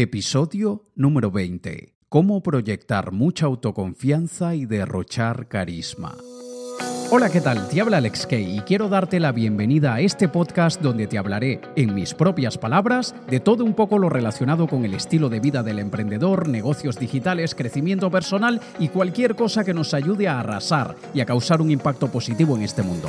Episodio número 20. Cómo proyectar mucha autoconfianza y derrochar carisma. Hola, ¿qué tal? Te habla Alex Kay y quiero darte la bienvenida a este podcast donde te hablaré, en mis propias palabras, de todo un poco lo relacionado con el estilo de vida del emprendedor, negocios digitales, crecimiento personal y cualquier cosa que nos ayude a arrasar y a causar un impacto positivo en este mundo.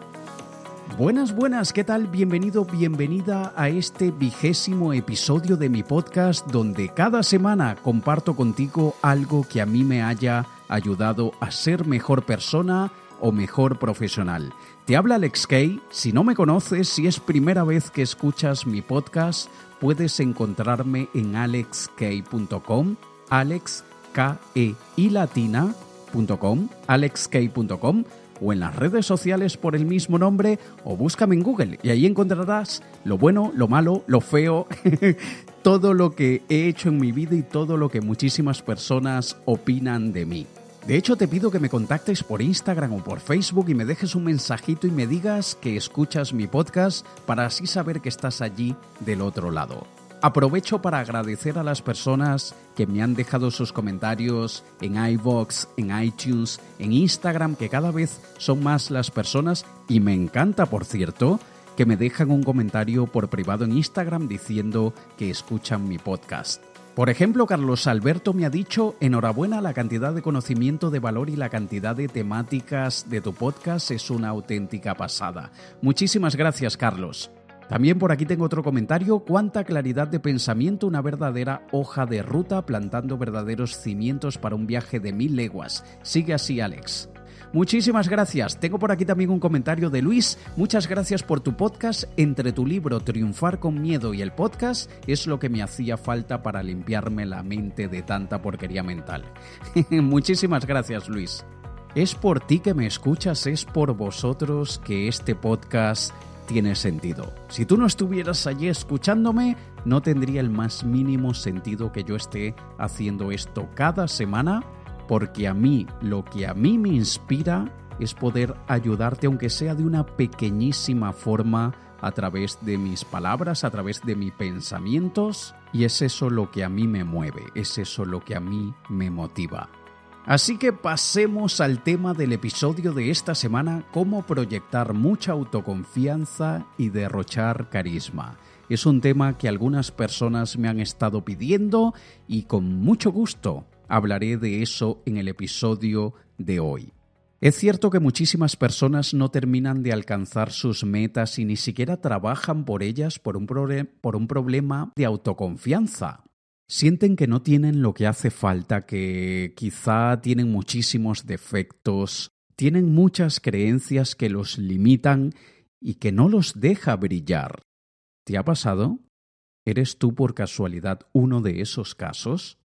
Buenas, buenas, ¿qué tal? Bienvenido, bienvenida a este vigésimo episodio de mi podcast donde cada semana comparto contigo algo que a mí me haya ayudado a ser mejor persona o mejor profesional. Te habla Alex Kay. Si no me conoces, si es primera vez que escuchas mi podcast, puedes encontrarme en alexkay.com, alex k e alexkay.com o en las redes sociales por el mismo nombre o búscame en Google y ahí encontrarás lo bueno, lo malo, lo feo, todo lo que he hecho en mi vida y todo lo que muchísimas personas opinan de mí. De hecho, te pido que me contactes por Instagram o por Facebook y me dejes un mensajito y me digas que escuchas mi podcast para así saber que estás allí del otro lado. Aprovecho para agradecer a las personas que me han dejado sus comentarios en iVoox, en iTunes, en Instagram, que cada vez son más las personas y me encanta, por cierto, que me dejan un comentario por privado en Instagram diciendo que escuchan mi podcast. Por ejemplo, Carlos Alberto me ha dicho, enhorabuena, la cantidad de conocimiento de valor y la cantidad de temáticas de tu podcast es una auténtica pasada. Muchísimas gracias, Carlos. También por aquí tengo otro comentario, cuánta claridad de pensamiento, una verdadera hoja de ruta plantando verdaderos cimientos para un viaje de mil leguas. Sigue así, Alex. Muchísimas gracias. Tengo por aquí también un comentario de Luis. Muchas gracias por tu podcast. Entre tu libro Triunfar con Miedo y el podcast es lo que me hacía falta para limpiarme la mente de tanta porquería mental. Muchísimas gracias, Luis. Es por ti que me escuchas, es por vosotros que este podcast tiene sentido. Si tú no estuvieras allí escuchándome, no tendría el más mínimo sentido que yo esté haciendo esto cada semana, porque a mí lo que a mí me inspira es poder ayudarte, aunque sea de una pequeñísima forma, a través de mis palabras, a través de mis pensamientos, y es eso lo que a mí me mueve, es eso lo que a mí me motiva. Así que pasemos al tema del episodio de esta semana, cómo proyectar mucha autoconfianza y derrochar carisma. Es un tema que algunas personas me han estado pidiendo y con mucho gusto hablaré de eso en el episodio de hoy. Es cierto que muchísimas personas no terminan de alcanzar sus metas y ni siquiera trabajan por ellas por un, por un problema de autoconfianza sienten que no tienen lo que hace falta, que quizá tienen muchísimos defectos, tienen muchas creencias que los limitan y que no los deja brillar. ¿Te ha pasado? ¿Eres tú por casualidad uno de esos casos?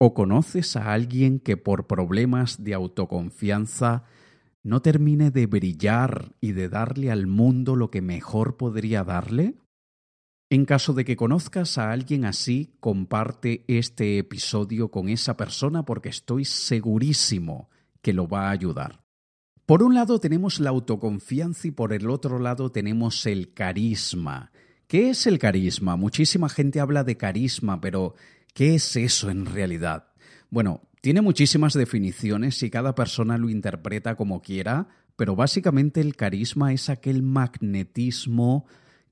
¿O conoces a alguien que por problemas de autoconfianza no termine de brillar y de darle al mundo lo que mejor podría darle? En caso de que conozcas a alguien así, comparte este episodio con esa persona porque estoy segurísimo que lo va a ayudar. Por un lado tenemos la autoconfianza y por el otro lado tenemos el carisma. ¿Qué es el carisma? Muchísima gente habla de carisma, pero ¿qué es eso en realidad? Bueno, tiene muchísimas definiciones y cada persona lo interpreta como quiera, pero básicamente el carisma es aquel magnetismo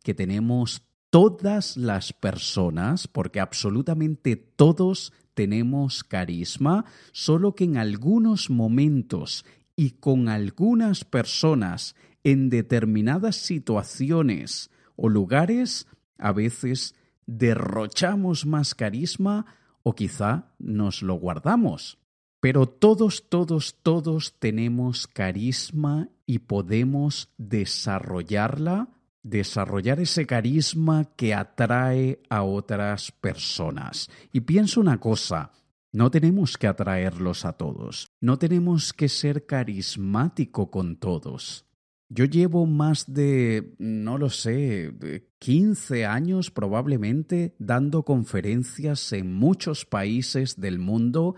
que tenemos todas las personas, porque absolutamente todos tenemos carisma, solo que en algunos momentos y con algunas personas en determinadas situaciones o lugares, a veces derrochamos más carisma o quizá nos lo guardamos. Pero todos, todos, todos tenemos carisma y podemos desarrollarla desarrollar ese carisma que atrae a otras personas. Y pienso una cosa, No tenemos que atraerlos a todos, no tenemos que ser carismático con todos. Yo llevo más de, no lo sé, 15 años probablemente dando conferencias en muchos países del mundo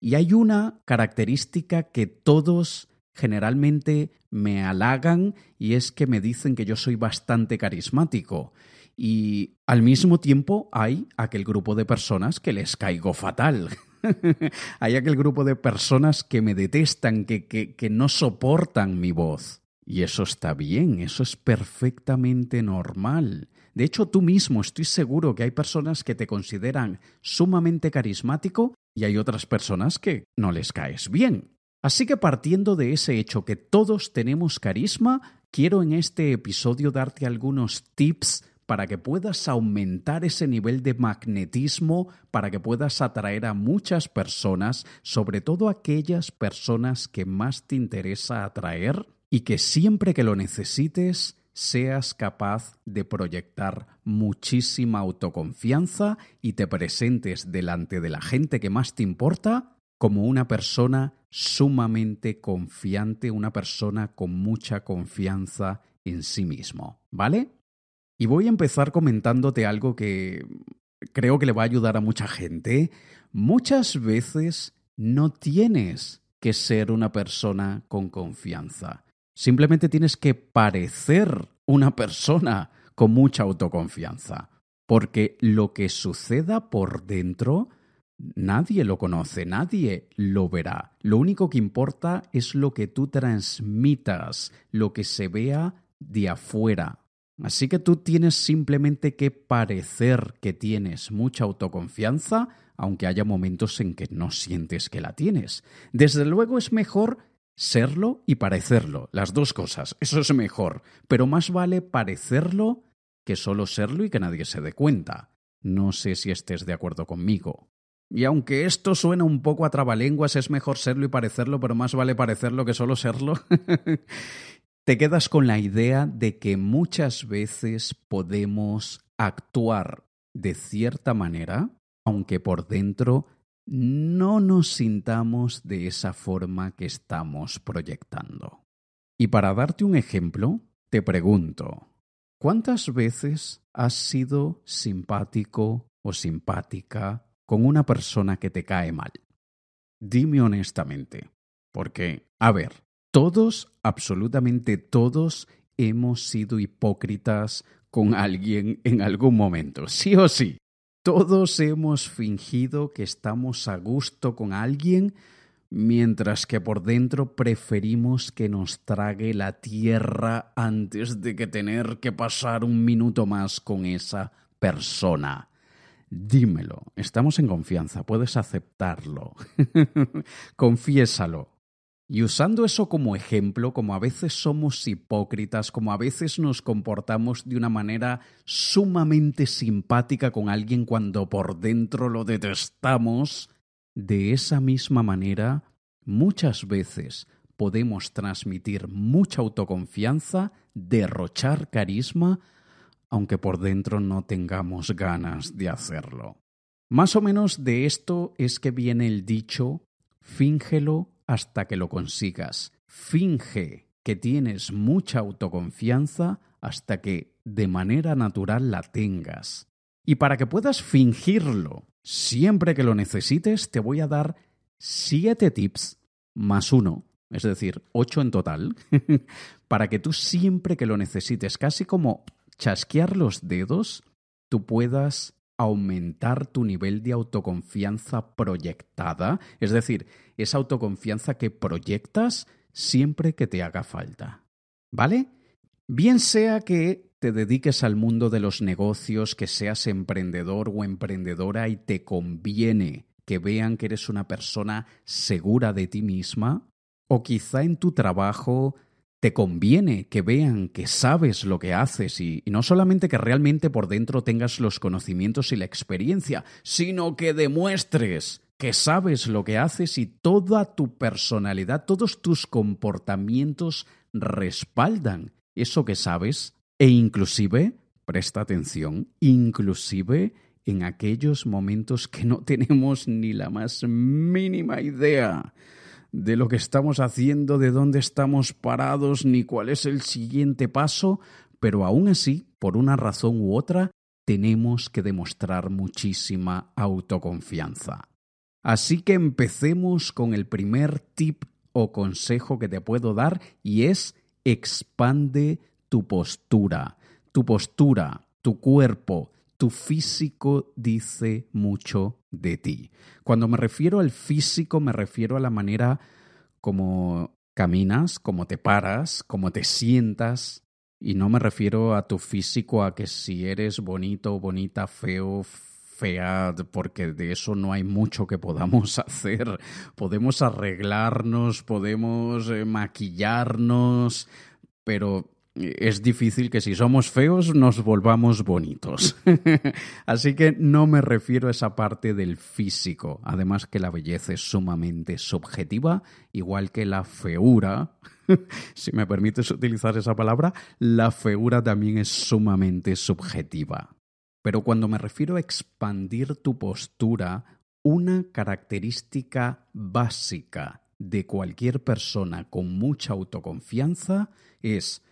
y hay una característica que todos generalmente me halagan y es que me dicen que yo soy bastante carismático. Y al mismo tiempo hay aquel grupo de personas que les caigo fatal. hay aquel grupo de personas que me detestan, que, que, que no soportan mi voz. Y eso está bien, eso es perfectamente normal. De hecho, tú mismo estoy seguro que hay personas que te consideran sumamente carismático y hay otras personas que no les caes bien. Así que partiendo de ese hecho que todos tenemos carisma, quiero en este episodio darte algunos tips para que puedas aumentar ese nivel de magnetismo, para que puedas atraer a muchas personas, sobre todo aquellas personas que más te interesa atraer y que siempre que lo necesites seas capaz de proyectar muchísima autoconfianza y te presentes delante de la gente que más te importa como una persona sumamente confiante, una persona con mucha confianza en sí mismo, ¿vale? Y voy a empezar comentándote algo que creo que le va a ayudar a mucha gente. Muchas veces no tienes que ser una persona con confianza. Simplemente tienes que parecer una persona con mucha autoconfianza, porque lo que suceda por dentro nadie lo conoce, nadie lo verá. Lo único que importa es lo que tú transmitas, lo que se vea de afuera. Así que tú tienes simplemente que parecer que tienes mucha autoconfianza, aunque haya momentos en que no sientes que la tienes. Desde luego es mejor serlo y parecerlo, las dos cosas, eso es mejor, pero más vale parecerlo que solo serlo y que nadie se dé cuenta. No sé si estés de acuerdo conmigo. Y aunque esto suena un poco a trabalenguas, es mejor serlo y parecerlo, pero más vale parecerlo que solo serlo. Te quedas con la idea de que muchas veces podemos actuar de cierta manera, aunque por dentro no nos sintamos de esa forma que estamos proyectando. Y para darte un ejemplo, te pregunto, ¿cuántas veces has sido simpático o simpática con una persona que te cae mal? Dime honestamente, porque, a ver, todos, absolutamente todos, hemos sido hipócritas con alguien en algún momento, sí o sí. Todos hemos fingido que estamos a gusto con alguien mientras que por dentro preferimos que nos trague la tierra antes de que tener que pasar un minuto más con esa persona. Dímelo, estamos en confianza, puedes aceptarlo. Confiésalo. Y usando eso como ejemplo, como a veces somos hipócritas, como a veces nos comportamos de una manera sumamente simpática con alguien cuando por dentro lo detestamos, de esa misma manera, muchas veces podemos transmitir mucha autoconfianza, derrochar carisma, aunque por dentro no tengamos ganas de hacerlo. Más o menos de esto es que viene el dicho, fíngelo hasta que lo consigas. Finge que tienes mucha autoconfianza hasta que de manera natural la tengas. Y para que puedas fingirlo siempre que lo necesites, te voy a dar siete tips más uno, es decir, ocho en total, para que tú siempre que lo necesites, casi como chasquear los dedos, tú puedas aumentar tu nivel de autoconfianza proyectada, es decir, esa autoconfianza que proyectas siempre que te haga falta. ¿Vale? Bien sea que te dediques al mundo de los negocios, que seas emprendedor o emprendedora y te conviene que vean que eres una persona segura de ti misma, o quizá en tu trabajo te conviene que vean que sabes lo que haces y, no solamente que realmente por dentro tengas los conocimientos y la experiencia, sino que demuestres que sabes lo que haces y toda tu personalidad, todos tus comportamientos respaldan eso que sabes. E inclusive, presta atención, inclusive en aquellos momentos que no tenemos ni la más mínima idea de lo que estamos haciendo, de dónde estamos parados, ni cuál es el siguiente paso, pero aún así, por una razón u otra, tenemos que demostrar muchísima autoconfianza. Así que empecemos con el primer tip o consejo que te puedo dar y es expande tu postura. Tu postura, tu cuerpo, tu físico dice mucho de ti. Cuando me refiero al físico me refiero a la manera como caminas, como te paras, como te sientas. Y no me refiero a tu físico, a que si eres bonito, bonita, feo, fea, porque de eso no hay mucho que podamos hacer. Podemos arreglarnos, podemos eh, maquillarnos, pero es difícil que si somos feos nos volvamos bonitos. Así que no me refiero a esa parte del físico. Además que la belleza es sumamente subjetiva, igual que la feura. si me permites utilizar esa palabra, la feura también es sumamente subjetiva. Pero cuando me refiero a expandir tu postura, una característica básica de cualquier persona con mucha autoconfianza es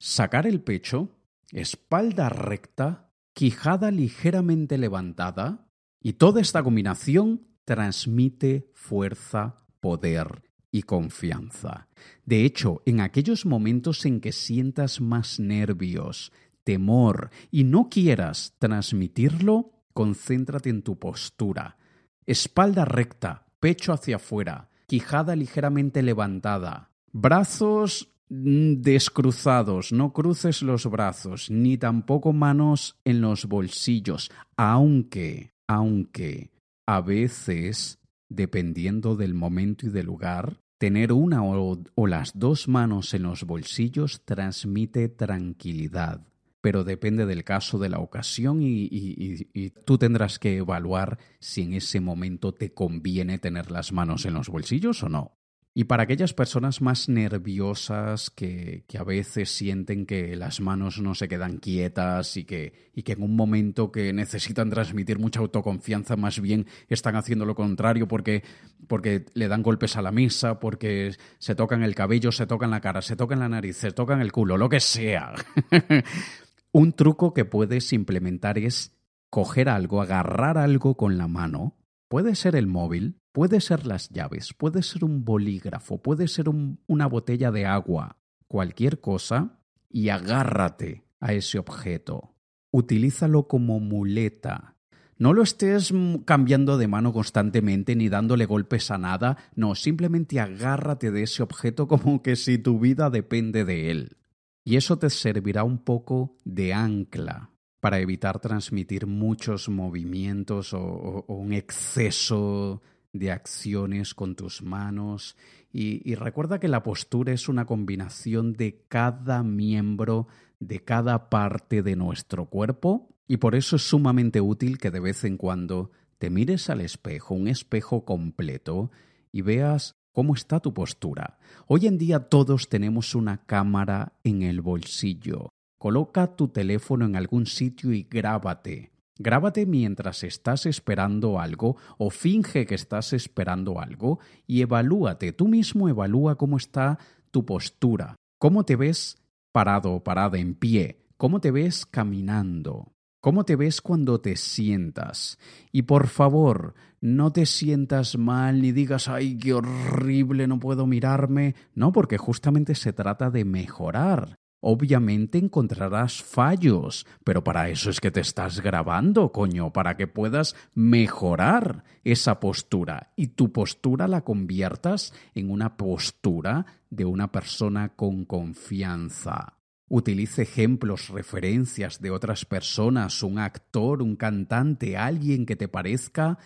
sacar el pecho, espalda recta, quijada ligeramente levantada, y toda esta combinación transmite fuerza, poder y confianza. De hecho, en aquellos momentos en que sientas más nervios, temor y no quieras transmitirlo, concéntrate en tu postura. Espalda recta, pecho hacia afuera, quijada ligeramente levantada, brazos descruzados, no cruces los brazos, ni tampoco manos en los bolsillos, aunque, aunque a veces, dependiendo del momento y del lugar, tener una o, o las dos manos en los bolsillos transmite tranquilidad pero depende del caso, de la ocasión y, tú tendrás que evaluar si en ese momento te conviene tener las manos en los bolsillos o no. Y para aquellas personas más nerviosas que, a veces sienten que las manos no se quedan quietas y que, y que en un momento que necesitan transmitir mucha autoconfianza más bien están haciendo lo contrario porque, porque le dan golpes a la mesa, porque se tocan el cabello, se tocan la cara, se tocan la nariz, se tocan el culo, lo que sea. Un truco que puedes implementar es coger algo, agarrar algo con la mano. Puede ser el móvil, puede ser las llaves, puede ser un bolígrafo, puede ser una botella de agua, cualquier cosa, y agárrate a ese objeto. Utilízalo como muleta. No lo estés cambiando de mano constantemente ni dándole golpes a nada, no, simplemente agárrate de ese objeto como que si tu vida depende de él. Y eso te servirá un poco de ancla para evitar transmitir muchos movimientos o, un exceso de acciones con tus manos. y recuerda que la postura es una combinación de cada miembro, de cada parte de nuestro cuerpo, y por eso es sumamente útil que de vez en cuando te mires al espejo, un espejo completo, y veas ¿Cómo está tu postura? Hoy en día todos tenemos una cámara en el bolsillo. Coloca tu teléfono en algún sitio y grábate. Grábate mientras estás esperando algo o finge que estás esperando algo y evalúate, tú mismo evalúa cómo está tu postura, cómo te ves parado o parada en pie, cómo te ves caminando, ¿Cómo te ves cuando te sientas? Y por favor, no te sientas mal ni digas, ay, qué horrible, no puedo mirarme. No, porque justamente se trata de mejorar. Obviamente encontrarás fallos, pero para eso es que te estás grabando, coño, para que puedas mejorar esa postura y tu postura la conviertas en una postura de una persona con confianza. Utilice ejemplos, referencias de otras personas, un actor, un cantante, alguien que te parezca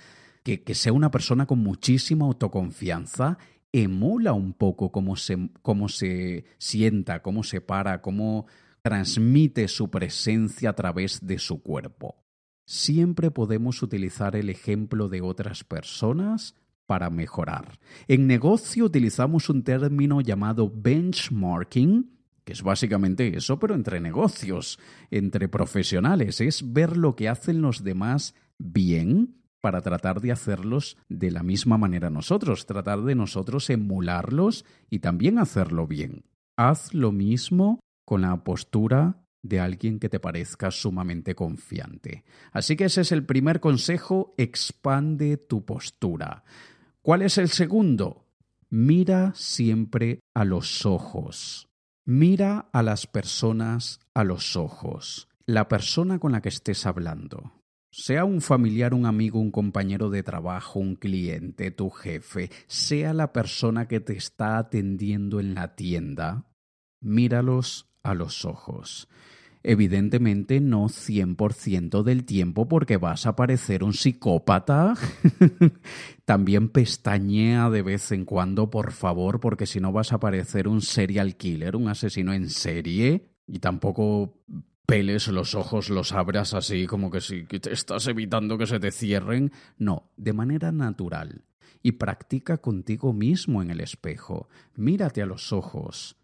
que, sea una persona con muchísima autoconfianza, emula un poco cómo se, cómo se sienta, cómo se para, cómo transmite su presencia a través de su cuerpo. Siempre podemos utilizar el ejemplo de otras personas para mejorar. En negocio utilizamos un término llamado benchmarking, que es básicamente eso, pero entre negocios, entre profesionales, es ver lo que hacen los demás bien para tratar de hacerlos de la misma manera nosotros, tratar de nosotros emularlos y también hacerlo bien. Haz lo mismo con la postura de alguien que te parezca sumamente confiante. Así que ese es el primer consejo, expande tu postura. ¿Cuál es el segundo? Mira siempre a los ojos. Mira a las personas a los ojos. La persona con la que estés hablando. Sea un familiar, un amigo, un compañero de trabajo, un cliente, tu jefe, sea la persona que te está atendiendo en la tienda, míralos a los ojos. Evidentemente no 100% del tiempo porque vas a parecer un psicópata. También pestañea de vez en cuando, por favor, porque si no vas a parecer un serial killer, un asesino en serie. Y tampoco peles los ojos, los abras así como que si te estás evitando que se te cierren. No, de manera natural. Y practica contigo mismo en el espejo. Mírate a los ojos.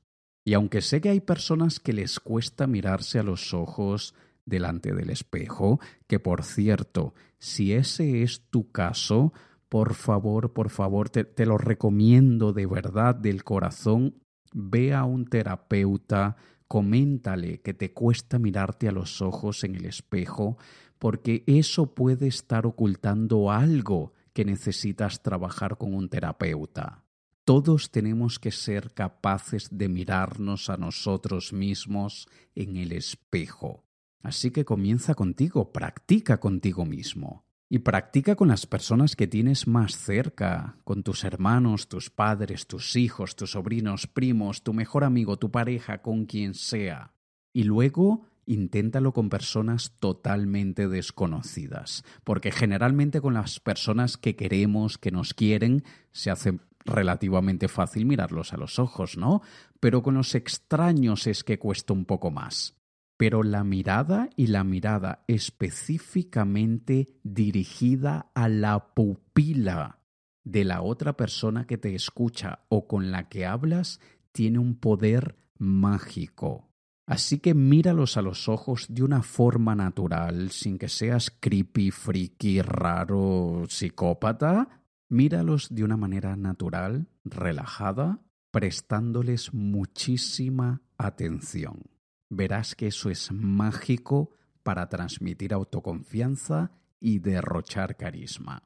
Y aunque sé que hay personas que les cuesta mirarse a los ojos delante del espejo, que por cierto, si ese es tu caso, por favor, por favor, te, lo recomiendo de verdad, del corazón, ve a un terapeuta, coméntale que te cuesta mirarte a los ojos en el espejo, porque eso puede estar ocultando algo que necesitas trabajar con un terapeuta. Todos tenemos que ser capaces de mirarnos a nosotros mismos en el espejo. Así que comienza contigo, practica contigo mismo. Y practica con las personas que tienes más cerca, con tus hermanos, tus padres, tus hijos, tus sobrinos, primos, tu mejor amigo, tu pareja, con quien sea. Y luego inténtalo con personas totalmente desconocidas, porque generalmente con las personas que queremos, que nos quieren, se hace relativamente fácil mirarlos a los ojos, ¿no? Pero con los extraños es que cuesta un poco más. Pero la mirada y la mirada específicamente dirigida a la pupila de la otra persona que te escucha o con la que hablas tiene un poder mágico. Así que míralos a los ojos de una forma natural, sin que seas creepy, freaky, raro, psicópata, Míralos de una manera natural, relajada, prestándoles muchísima atención. Verás que eso es mágico para transmitir autoconfianza y derrochar carisma.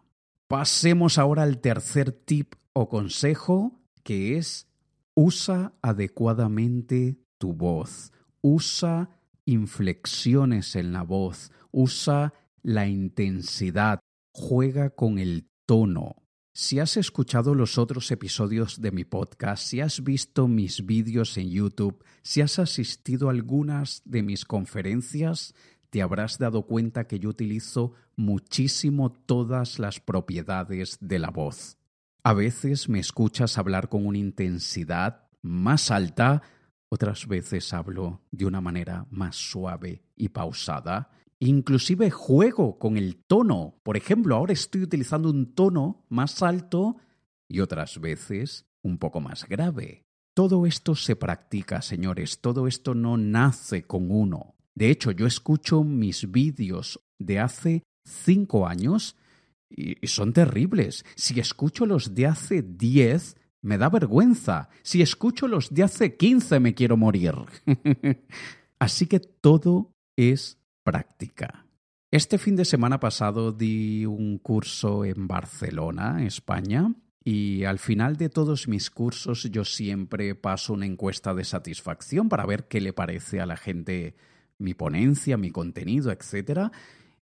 Pasemos ahora al tercer tip o consejo, que es usa adecuadamente tu voz, usa inflexiones en la voz, usa la intensidad, juega con el tono. Si has escuchado los otros episodios de mi podcast, si has visto mis vídeos en YouTube, si has asistido a algunas de mis conferencias, te habrás dado cuenta que yo utilizo muchísimo todas las propiedades de la voz. A veces me escuchas hablar con una intensidad más alta, otras veces hablo de una manera más suave y pausada. Inclusive juego con el tono. Por ejemplo, ahora estoy utilizando un tono más alto y otras veces un poco más grave. Todo esto se practica, señores, todo esto no nace con uno. De hecho, yo escucho mis vídeos de hace cinco años y son terribles. Si escucho los de hace diez, me da vergüenza. Si escucho los de hace quince, me quiero morir. Así que todo es práctica. Este fin de semana pasado di un curso en Barcelona, España, y al final de todos mis cursos yo siempre paso una encuesta de satisfacción para ver qué le parece a la gente mi ponencia, mi contenido, etc.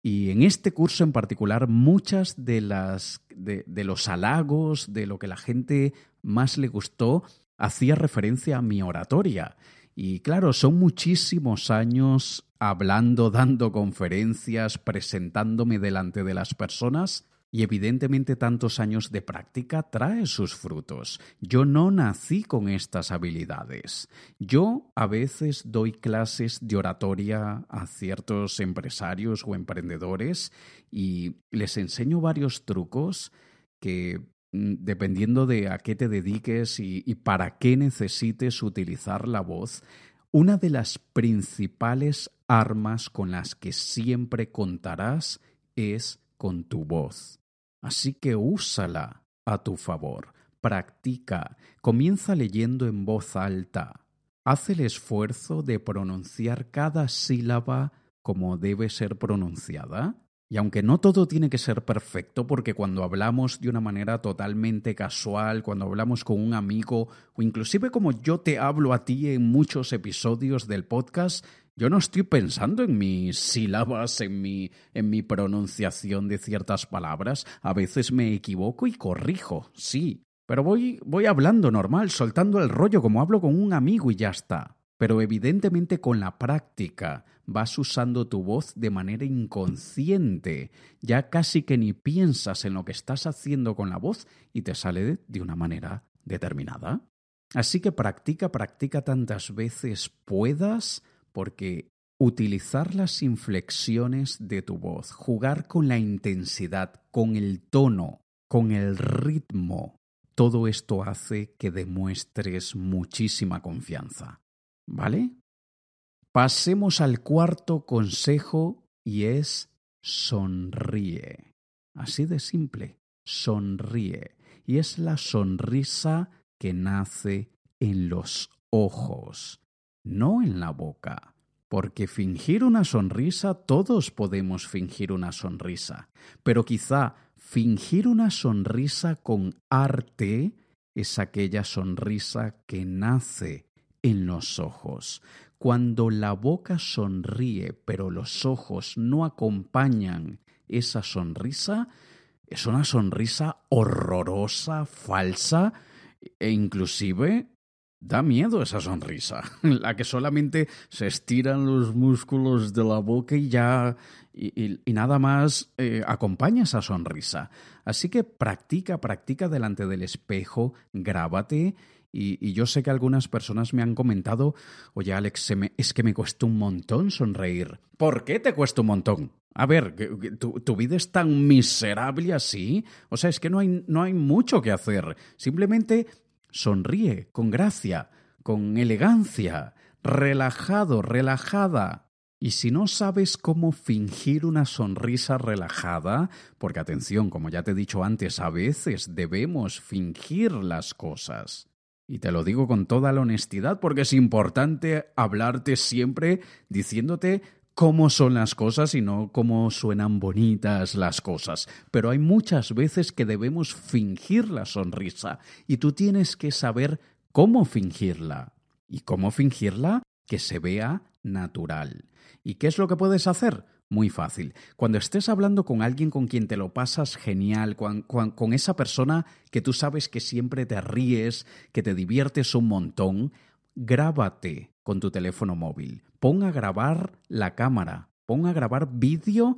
Y en este curso en particular, muchas de las de, de los halagos, de lo que la gente más le gustó, hacía referencia a mi oratoria. Y claro, son muchísimos años hablando, dando conferencias, presentándome delante de las personas y evidentemente tantos años de práctica trae sus frutos. Yo no nací con estas habilidades. Yo a veces doy clases de oratoria a ciertos empresarios o emprendedores y les enseño varios trucos que mm, dependiendo de a qué te dediques y, y para qué necesites utilizar la voz, una de las principales armas con las que siempre contarás es con tu voz. Así que úsala a tu favor. Practica. Comienza leyendo en voz alta. Haz el esfuerzo de pronunciar cada sílaba como debe ser pronunciada. Y aunque no todo tiene que ser perfecto, porque cuando hablamos de una manera totalmente casual, cuando hablamos con un amigo, o inclusive como yo te hablo a ti en muchos episodios del podcast, yo no estoy pensando en mis sílabas, en mi, en mi pronunciación de ciertas palabras. A veces me equivoco y corrijo, sí. Pero voy, voy hablando normal, soltando el rollo como hablo con un amigo y ya está. Pero evidentemente con la práctica vas usando tu voz de manera inconsciente. Ya casi que ni piensas en lo que estás haciendo con la voz y te sale de una manera determinada. Así que practica, practica tantas veces puedas porque utilizar las inflexiones de tu voz, jugar con la intensidad, con el tono, con el ritmo, todo esto hace que demuestres muchísima confianza. ¿Vale? Pasemos al cuarto consejo y es sonríe. Así de simple, sonríe. Y es la sonrisa que nace en los ojos, no en la boca. Porque fingir una sonrisa, todos podemos fingir una sonrisa, pero quizá fingir una sonrisa con arte es aquella sonrisa que nace en los ojos. Cuando la boca sonríe pero los ojos no acompañan esa sonrisa, es una sonrisa horrorosa, falsa e inclusive da miedo esa sonrisa, la que solamente se estiran los músculos de la boca y ya y, nada más eh, acompaña esa sonrisa. Así que practica, practica delante del espejo, grábate y, yo sé que algunas personas me han comentado, oye Alex, es que me cuesta un montón sonreír. ¿Por qué te cuesta un montón? A ver, ¿tu, ¿tu, vida es tan miserable así? O sea, es que no hay, no hay mucho que hacer. Simplemente sonríe con gracia, con elegancia, relajado, relajada. Y si no sabes cómo fingir una sonrisa relajada, porque atención, como ya te he dicho antes, a veces debemos fingir las cosas. Y te lo digo con toda la honestidad porque es importante hablarte siempre diciéndote cómo son las cosas y no cómo suenan bonitas las cosas. Pero hay muchas veces que debemos fingir la sonrisa y tú tienes que saber cómo fingirla. ¿Y cómo fingirla? Que se vea natural. ¿Y qué es lo que puedes hacer? Muy fácil. Cuando estés hablando con alguien con quien te lo pasas genial, con, con, esa persona que tú sabes que siempre te ríes, que te diviertes un montón, grábate con tu teléfono móvil. Pon a grabar la cámara, pon a grabar vídeo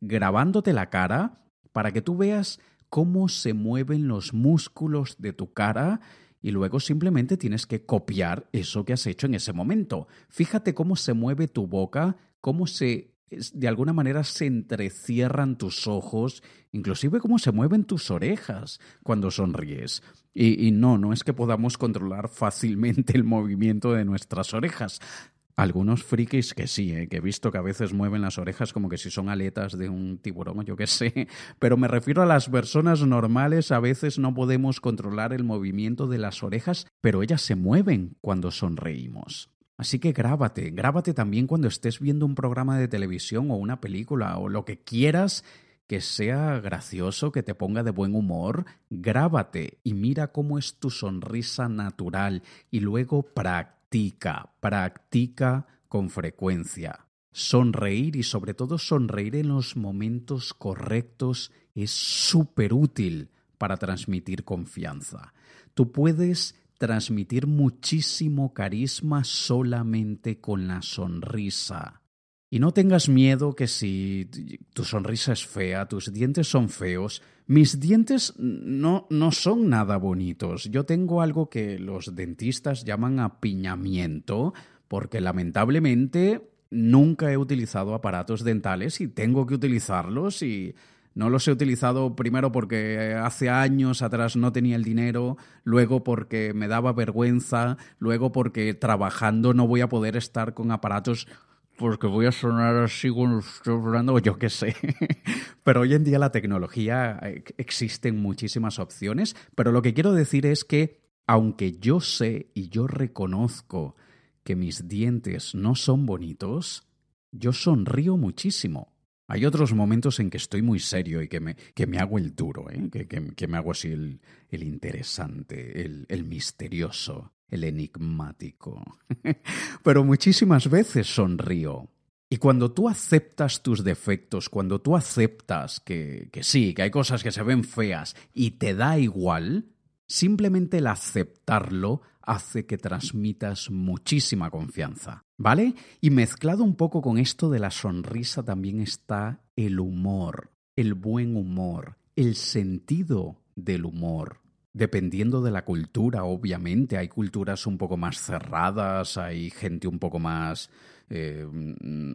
grabándote la cara para que tú veas cómo se mueven los músculos de tu cara y luego simplemente tienes que copiar eso que has hecho en ese momento. Fíjate cómo se mueve tu boca, cómo se de alguna manera se entrecierran tus ojos, inclusive cómo se mueven tus orejas cuando sonríes. Y, no, no es que podamos controlar fácilmente el movimiento de nuestras orejas. Algunos frikis que sí, ¿eh? que he visto que a veces mueven las orejas como que si son aletas de un tiburón o yo qué sé, pero me refiero a las personas normales, a veces no podemos controlar el movimiento de las orejas, pero ellas se mueven cuando sonreímos. Así que grábate, grábate también cuando estés viendo un programa de televisión o una película o lo que quieras que sea gracioso, que te ponga de buen humor, grábate y mira cómo es tu sonrisa natural y luego practica, practica con frecuencia. Sonreír y sobre todo sonreír en los momentos correctos es súper útil para transmitir confianza. Tú puedes transmitir muchísimo carisma solamente con la sonrisa. Y no tengas miedo que si tu sonrisa es fea, tus dientes son feos, mis dientes no, no son nada bonitos. Yo tengo algo que los dentistas llaman apiñamiento, porque lamentablemente nunca he utilizado aparatos dentales y tengo que utilizarlos y no los he utilizado primero porque hace años atrás no tenía el dinero, luego porque me daba vergüenza, luego porque trabajando no voy a poder estar con aparatos porque voy a sonar así cuando estoy hablando, yo qué sé. Pero hoy en día la tecnología eh, existen muchísimas opciones, pero lo que quiero decir es que aunque yo sé y yo reconozco que mis dientes no son bonitos, yo sonrío muchísimo. Hay otros momentos en que estoy muy serio y que me, que me hago el duro, ¿eh? que, que, me hago así el, interesante, el misterioso, el enigmático. Pero muchísimas veces sonrío. Y cuando tú aceptas tus defectos, cuando tú aceptas que, que sí, que hay cosas que se ven feas y te da igual, simplemente el aceptarlo hace que transmitas muchísima confianza, ¿vale? Y mezclado un poco con esto de la sonrisa también está el humor, el buen humor, el sentido del humor. Dependiendo de la cultura, obviamente, hay culturas un poco más cerradas, hay gente un poco más eh,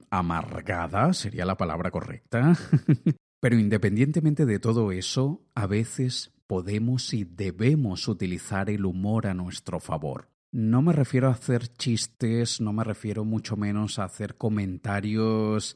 amargada, sería la palabra correcta. Pero independientemente de todo eso, a veces podemos y debemos utilizar el humor a nuestro favor. No me refiero a hacer chistes, no me refiero mucho menos a hacer comentarios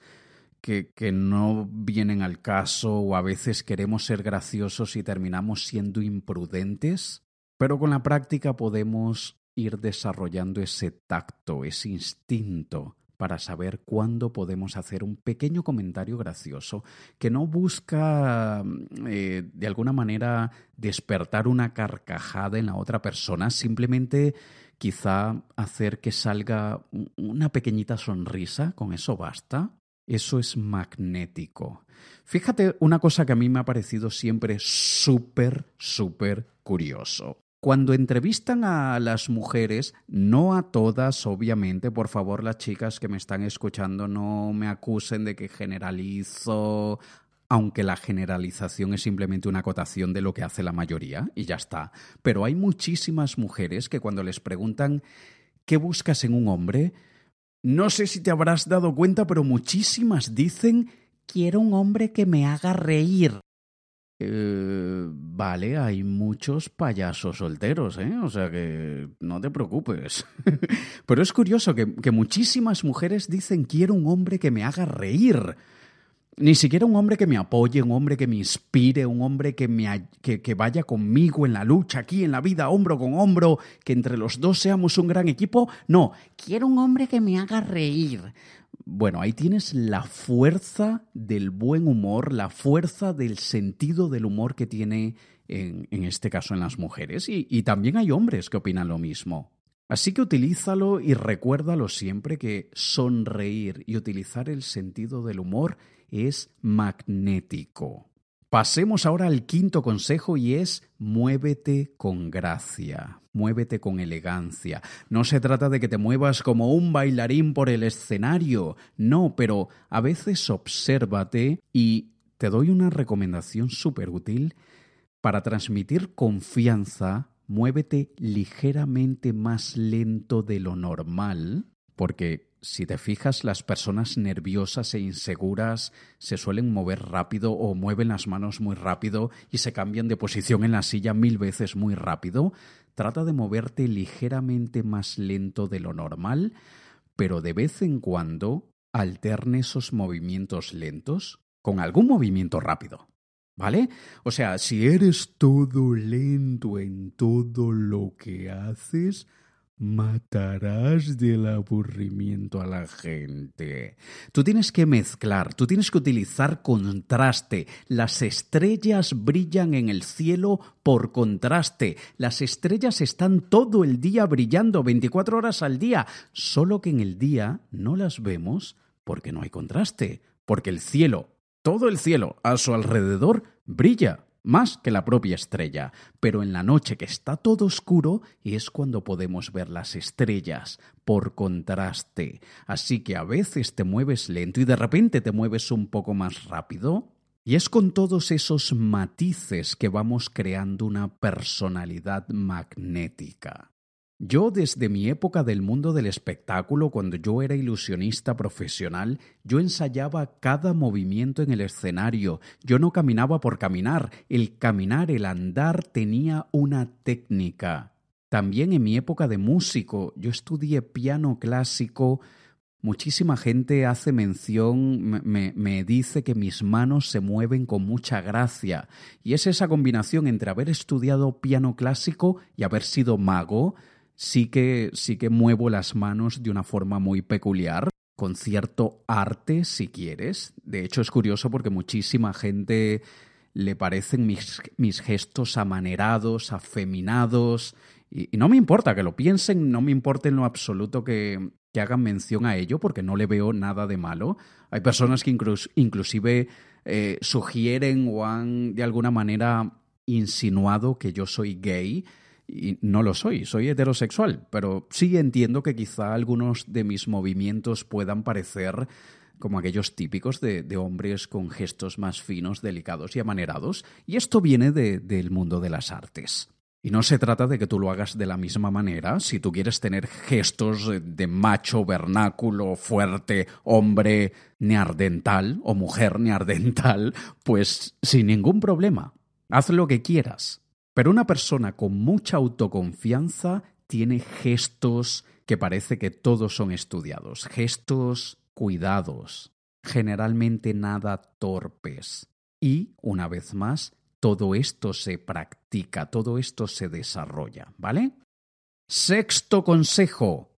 que, no vienen al caso o a veces queremos ser graciosos y terminamos siendo imprudentes, pero con la práctica podemos ir desarrollando ese tacto, ese instinto para saber cuándo podemos hacer un pequeño comentario gracioso que no busca eh, de alguna manera despertar una carcajada en la otra persona, simplemente quizá hacer que salga una pequeñita sonrisa, con eso basta. Eso es magnético. Fíjate una cosa que a mí me ha parecido siempre súper, súper curioso. Cuando entrevistan a las mujeres, no a todas, obviamente, por favor, las chicas que me están escuchando no me acusen de que generalizo, aunque la generalización es simplemente una acotación de lo que hace la mayoría y ya está. Pero hay muchísimas mujeres que cuando les preguntan ¿qué buscas en un hombre? No sé si te habrás dado cuenta, pero muchísimas dicen quiero un hombre que me haga reír. Eh, vale, hay muchos payasos solteros, ¿eh? O sea que no te preocupes. Pero es curioso que, que, muchísimas mujeres dicen quiero un hombre que me haga reír. Ni siquiera un hombre que me apoye, un hombre que me inspire, un hombre que, me, que, que vaya conmigo en la lucha, aquí en la vida, hombro con hombro, que entre los dos seamos un gran equipo. No, quiero un hombre que me haga reír. Bueno, ahí tienes la fuerza del buen humor, la fuerza del sentido del humor que tiene, en, en este caso, en las mujeres. Y, y también hay hombres que opinan lo mismo. Así que utilízalo y recuérdalo siempre que sonreír y utilizar el sentido del humor es magnético. Pasemos ahora al quinto consejo y es muévete con gracia, muévete con elegancia. No se trata de que te muevas como un bailarín por el escenario, no, pero a veces obsérvate y te doy una recomendación súper útil para transmitir confianza. Muévete ligeramente más lento de lo normal, porque si te fijas, las personas nerviosas e inseguras se suelen mover rápido o mueven las manos muy rápido y se cambian de posición en la silla mil veces muy rápido. Trata de moverte ligeramente más lento de lo normal, pero de vez en cuando alterne esos movimientos lentos con algún movimiento rápido. ¿Vale? O sea, si eres todo lento en todo lo que haces, matarás del aburrimiento a la gente. Tú tienes que mezclar, tú tienes que utilizar contraste. Las estrellas brillan en el cielo por contraste. Las estrellas están todo el día brillando, 24 horas al día, solo que en el día no las vemos porque no hay contraste, porque el cielo, todo el cielo a su alrededor brilla más que la propia estrella, pero en la noche que está todo oscuro es cuando podemos ver las estrellas, por contraste. Así que a veces te mueves lento y de repente te mueves un poco más rápido. Y es con todos esos matices que vamos creando una personalidad magnética. Yo desde mi época del mundo del espectáculo, cuando yo era ilusionista profesional, yo ensayaba cada movimiento en el escenario. Yo no caminaba por caminar, el caminar, el andar tenía una técnica. También en mi época de músico, yo estudié piano clásico Muchísima gente hace mención, me, me, dice que mis manos se mueven con mucha gracia. Y es esa combinación entre haber estudiado piano clásico y haber sido mago. Sí que, sí que muevo las manos de una forma muy peculiar, con cierto arte, si quieres. De hecho, es curioso porque muchísima gente le parecen mis, mis gestos amanerados, afeminados. Y, no me importa que lo piensen, no me importa en lo absoluto que, que hagan mención a ello porque no le veo nada de malo. Hay personas que inclusive eh, sugieren o han de alguna manera insinuado que yo soy gay y no lo soy, soy heterosexual, pero sí entiendo que quizá algunos de mis movimientos puedan parecer como aquellos típicos de, hombres con gestos más finos, delicados y amanerados, y esto viene del mundo de las artes. Y no se trata de que tú lo hagas de la misma manera. Si tú quieres tener gestos de macho, vernáculo, fuerte, hombre neardental o mujer neardental, pues sin ningún problema. Haz lo que quieras. Pero una persona con mucha autoconfianza tiene gestos que parece que todos son estudiados. Gestos cuidados, generalmente nada torpes. Y, una vez más, todo esto se practica, todo esto se desarrolla, ¿vale? Sexto consejo,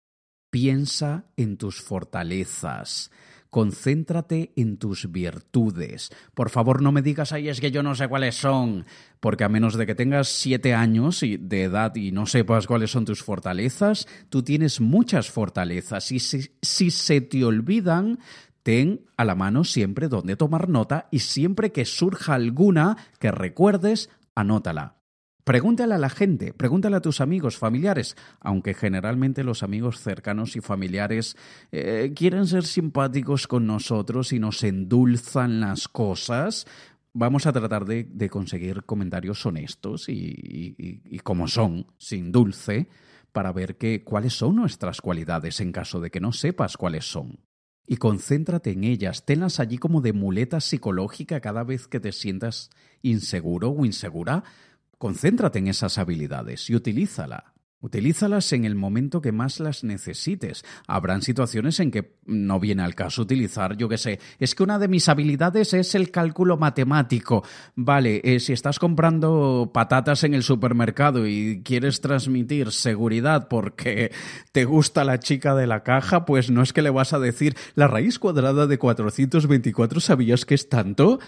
piensa en tus fortalezas. Concéntrate en tus virtudes. Por favor, no me digas, ay, es que yo no sé cuáles son, porque a menos de que tengas siete años de edad y no sepas cuáles son tus fortalezas, tú tienes muchas fortalezas y si, si se te olvidan, ten a la mano siempre donde tomar nota y siempre que surja alguna que recuerdes, anótala. Pregúntale a la gente, pregúntale a tus amigos, familiares, aunque generalmente los amigos cercanos y familiares eh, quieren ser simpáticos con nosotros y nos endulzan las cosas, vamos a tratar de, conseguir comentarios honestos y, como son, sin dulce, para ver cuáles son nuestras cualidades en caso de que no sepas cuáles son y concéntrate en ellas. Tenlas allí como de muleta psicológica cada vez que te sientas inseguro o insegura. Concéntrate en esas habilidades y utilízala. Utilízalas en el momento que más las necesites. Habrán situaciones en que no viene al caso utilizar, yo qué sé, es que una de mis habilidades es el cálculo matemático. Vale, eh, si estás comprando patatas en el supermercado y quieres transmitir seguridad porque te gusta la chica de la caja, pues no es que le vas a decir la raíz cuadrada de 424, ¿sabías que es tanto?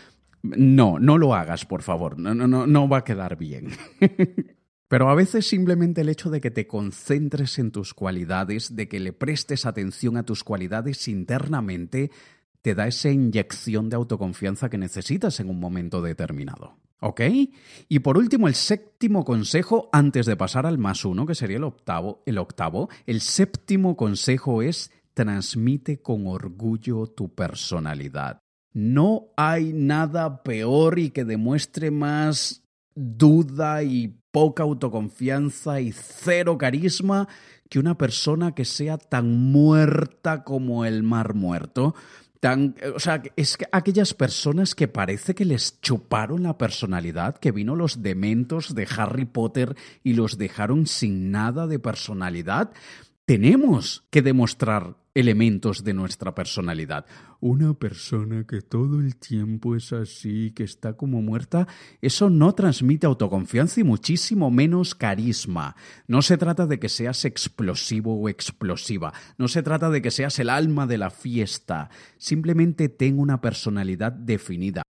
No, no lo hagas, por favor. No, no, no, no va a quedar bien. Pero a veces simplemente el hecho de que te concentres en tus cualidades, de que le prestes atención a tus cualidades internamente, te da esa inyección de autoconfianza que necesitas en un momento determinado. ¿Ok? Y por último, el séptimo consejo, antes de pasar al más uno, que sería el octavo, el octavo, el séptimo consejo es transmite con orgullo tu personalidad. No hay nada peor y que demuestre más duda y poca autoconfianza y cero carisma que una persona que sea tan muerta como el mar muerto. Tan, o sea, es que aquellas personas que parece que les chuparon la personalidad, que vino los dementos de Harry Potter y los dejaron sin nada de personalidad, tenemos que demostrar elementos de nuestra personalidad. Una persona que todo el tiempo es así, que está como muerta, eso no transmite autoconfianza y muchísimo menos carisma. No se trata de que seas explosivo o explosiva, no se trata de que seas el alma de la fiesta, simplemente ten una personalidad definida.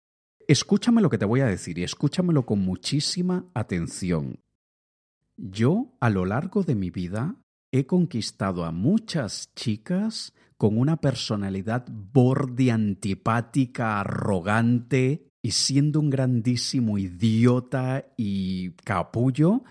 Escúchame lo que te voy a decir y escúchamelo con muchísima atención. Yo, a lo largo de mi vida, he conquistado a muchas chicas con una personalidad borde antipática, arrogante y siendo un grandísimo idiota y capullo.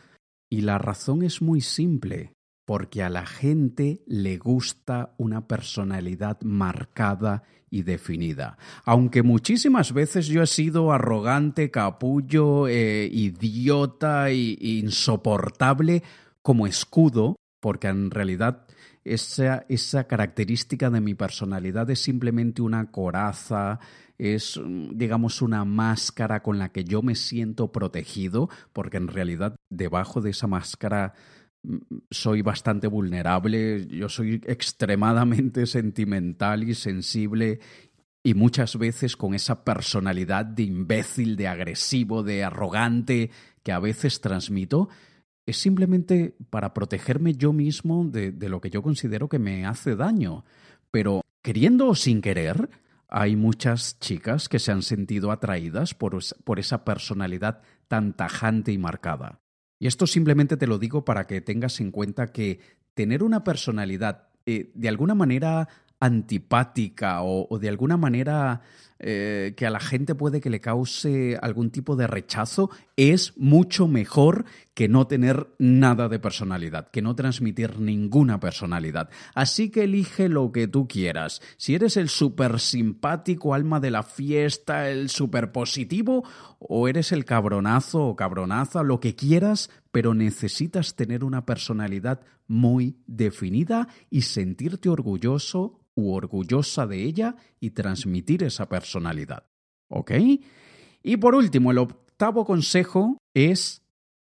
Y la razón es muy simple, porque a la gente le gusta una personalidad marcada y definida. Aunque muchísimas veces yo he sido arrogante, capullo, eh, idiota e insoportable como escudo, porque en realidad esa, característica de mi personalidad es simplemente una coraza, es, digamos, una máscara con la que yo me siento protegido, porque en realidad debajo de esa máscara soy bastante vulnerable, yo soy extremadamente sentimental y sensible y muchas veces con esa personalidad de imbécil, de agresivo, de arrogante que a veces transmito, es simplemente para protegerme yo mismo de, de lo que yo considero que me hace daño. Pero queriendo o sin querer, hay muchas chicas que se han sentido atraídas por, por esa personalidad tan tajante y marcada. Y esto simplemente te lo digo para que tengas en cuenta que tener una personalidad eh, de alguna manera antipática o, de alguna manera eh, que a la gente puede que le cause algún tipo de rechazo, es mucho mejor que no tener nada de personalidad, que no transmitir ninguna personalidad. Así que elige lo que tú quieras. Si eres el súper simpático alma de la fiesta, el súper positivo, o eres el cabronazo o cabronaza, lo que quieras, pero necesitas tener una personalidad muy definida y sentirte orgulloso orgullosa de ella y transmitir esa personalidad. ¿Ok? Y por último, el octavo consejo es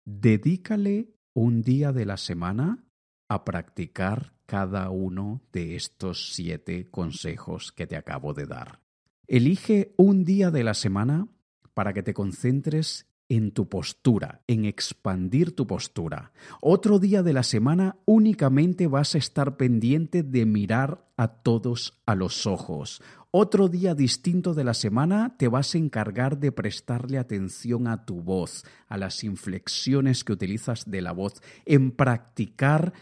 dedícale un día de la semana a practicar cada uno de estos siete consejos que te acabo de dar. Elige un día de la semana para que te concentres en tu postura, en expandir tu postura. Otro día de la semana únicamente vas a estar pendiente de mirar a todos a los ojos. Otro día distinto de la semana te vas a encargar de prestarle atención a tu voz, a las inflexiones que utilizas de la voz, en practicar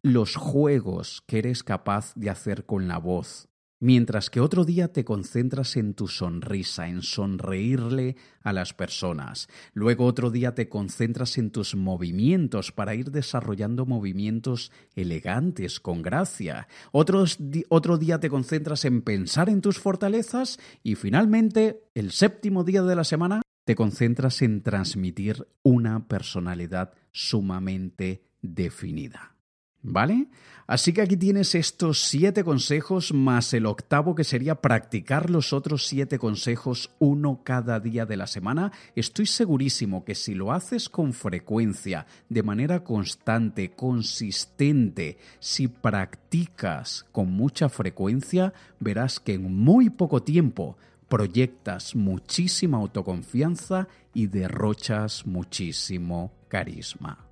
los juegos que eres capaz de hacer con la voz, mientras que otro día te concentras en tu sonrisa, en sonreírle a las personas. Luego otro día te concentras en tus movimientos para ir desarrollando movimientos elegantes, con gracia. otro día te concentras en pensar en tus fortalezas y finalmente, el séptimo día de la semana, te concentras en transmitir una personalidad sumamente definida. ¿Vale? Así que aquí tienes estos siete consejos más el octavo que sería practicar los otros siete consejos uno cada día de la semana. Estoy segurísimo que si lo haces con frecuencia, de manera constante, consistente, si practicas con mucha frecuencia, verás que en muy poco tiempo proyectas muchísima autoconfianza y derrochas muchísimo carisma.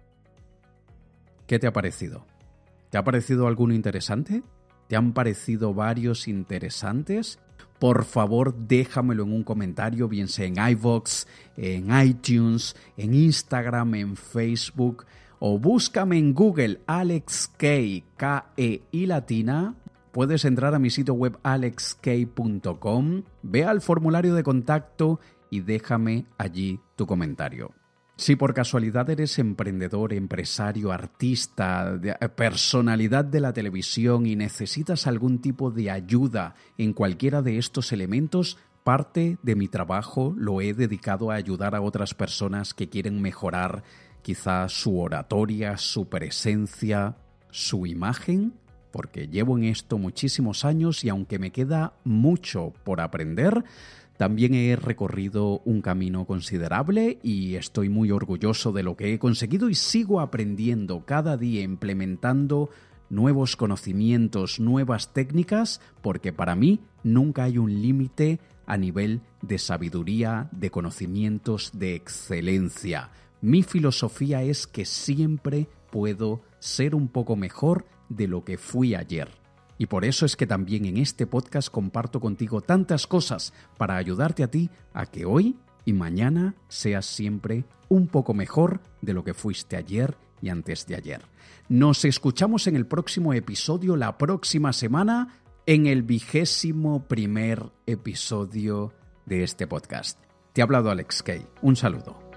¿Qué te ha parecido? ¿Te ha parecido alguno interesante? ¿Te han parecido varios interesantes? Por favor, déjamelo en un comentario, bien sea en iVoox, en iTunes, en Instagram, en Facebook, o búscame en Google Alex K, K-E y latina. Puedes entrar a mi sitio web alexk.com, ve al formulario de contacto y déjame allí tu comentario. Si por casualidad eres emprendedor, empresario, artista, eh, personalidad de la televisión y necesitas algún tipo de ayuda en cualquiera de estos elementos, parte de mi trabajo lo he dedicado a ayudar a otras personas que quieren mejorar quizás su oratoria, su presencia, su imagen, porque llevo en esto muchísimos años y aunque me queda mucho por aprender, también he recorrido un camino considerable y estoy muy orgulloso de lo que he conseguido y sigo aprendiendo cada día implementando nuevos conocimientos, nuevas técnicas, porque para mí nunca hay un límite a nivel de sabiduría, de conocimientos, de excelencia. Mi filosofía es que siempre puedo ser un poco mejor de lo que fui ayer. Y por eso es que también en este podcast comparto contigo tantas cosas para ayudarte a ti a que hoy y mañana seas siempre un poco mejor de lo que fuiste ayer y antes de ayer. Nos escuchamos en el próximo episodio la próxima semana en el vigésimo primer episodio de este podcast. Te ha hablado Alex Kay. Un saludo.